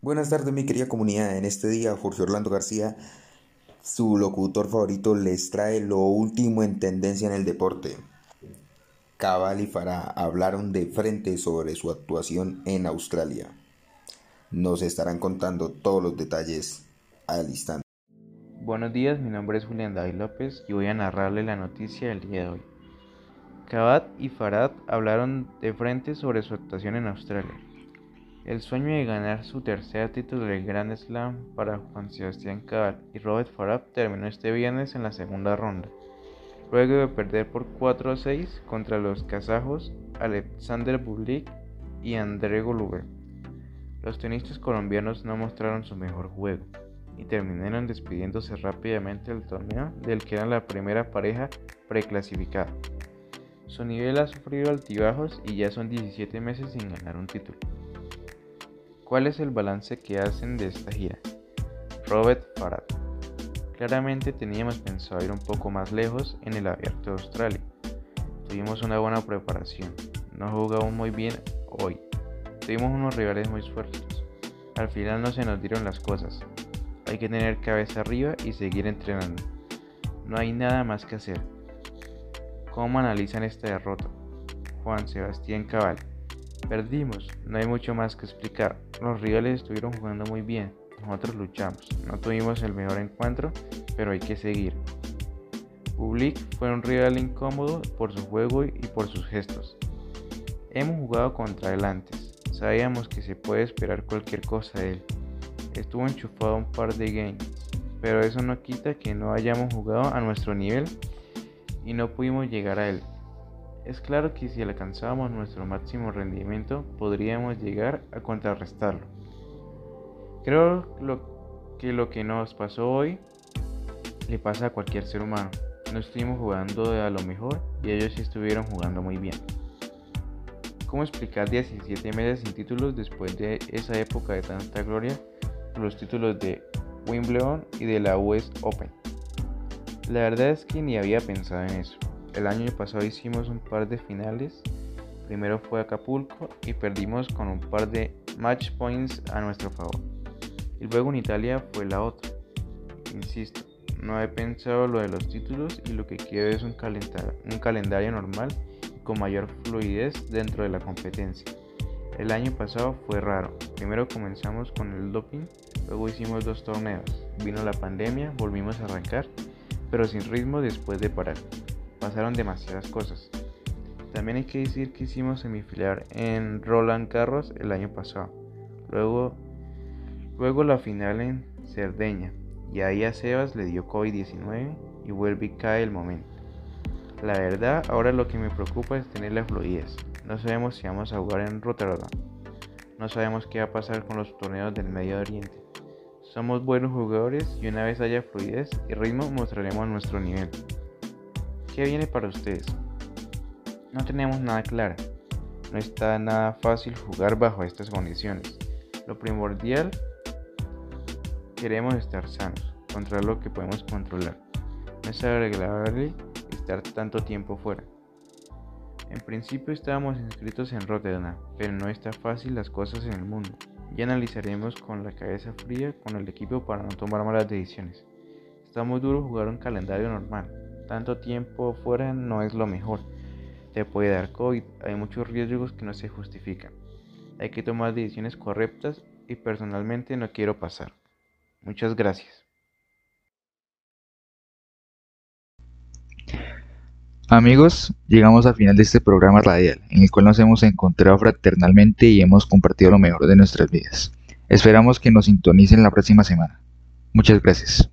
Buenas tardes mi querida comunidad, en este día Jorge Orlando García, su locutor favorito, les trae lo último en tendencia en el deporte. Cabal y Farah hablaron de frente sobre su actuación en Australia. Nos estarán contando todos los detalles al instante. Buenos días, mi nombre es Julián David López y voy a narrarle la noticia del día de hoy. Cabal y Farad hablaron de frente sobre su actuación en Australia. El sueño de ganar su tercer título del Grand Slam para Juan Sebastián Cabal y Robert Farab terminó este viernes en la segunda ronda, luego de perder por 4 a 6 contra los kazajos Alexander Bublik y André Golubev. Los tenistas colombianos no mostraron su mejor juego y terminaron despidiéndose rápidamente del torneo del que eran la primera pareja preclasificada. Su nivel ha sufrido altibajos y ya son 17 meses sin ganar un título. ¿Cuál es el balance que hacen de esta gira? Robert Farad. Claramente teníamos pensado ir un poco más lejos en el Abierto de Australia. Tuvimos una buena preparación. No jugamos muy bien hoy. Tuvimos unos rivales muy fuertes. Al final no se nos dieron las cosas. Hay que tener cabeza arriba y seguir entrenando. No hay nada más que hacer. ¿Cómo analizan esta derrota? Juan Sebastián Cabal. Perdimos, no hay mucho más que explicar. Los rivales estuvieron jugando muy bien, nosotros luchamos. No tuvimos el mejor encuentro, pero hay que seguir. Public fue un rival incómodo por su juego y por sus gestos. Hemos jugado contra él antes, sabíamos que se puede esperar cualquier cosa de él. Estuvo enchufado un par de games, pero eso no quita que no hayamos jugado a nuestro nivel y no pudimos llegar a él. Es claro que si alcanzábamos nuestro máximo rendimiento podríamos llegar a contrarrestarlo. Creo que lo que nos pasó hoy le pasa a cualquier ser humano. No estuvimos jugando a lo mejor y ellos sí estuvieron jugando muy bien. ¿Cómo explicar 17 meses sin títulos después de esa época de tanta gloria los títulos de Wimbledon y de la US Open? La verdad es que ni había pensado en eso. El año pasado hicimos un par de finales. Primero fue Acapulco y perdimos con un par de match points a nuestro favor. Y luego en Italia fue la otra. Insisto, no he pensado lo de los títulos y lo que quiero es un, un calendario normal y con mayor fluidez dentro de la competencia. El año pasado fue raro. Primero comenzamos con el doping, luego hicimos dos torneos. Vino la pandemia, volvimos a arrancar, pero sin ritmo después de parar pasaron demasiadas cosas. También hay que decir que hicimos semifinal en Roland Garros el año pasado. Luego, luego la final en Cerdeña. Y ahí a Sebas le dio COVID-19 y vuelve y cae el momento. La verdad, ahora lo que me preocupa es tener la fluidez. No sabemos si vamos a jugar en Rotterdam. No sabemos qué va a pasar con los torneos del Medio Oriente. Somos buenos jugadores y una vez haya fluidez y ritmo mostraremos nuestro nivel. ¿Qué viene para ustedes? No tenemos nada claro. No está nada fácil jugar bajo estas condiciones. Lo primordial, queremos estar sanos, controlar lo que podemos controlar. No es agradable estar tanto tiempo fuera. En principio estábamos inscritos en Rotterdam, pero no está fácil las cosas en el mundo. Ya analizaremos con la cabeza fría con el equipo para no tomar malas decisiones. Está muy duro jugar un calendario normal, tanto tiempo fuera no es lo mejor. Te puede dar COVID, hay muchos riesgos que no se justifican. Hay que tomar decisiones correctas y personalmente no quiero pasar. Muchas gracias. Amigos, llegamos al final de este programa radial, en el cual nos hemos encontrado fraternalmente y hemos compartido lo mejor de nuestras vidas. Esperamos que nos sintonicen la próxima semana. Muchas gracias.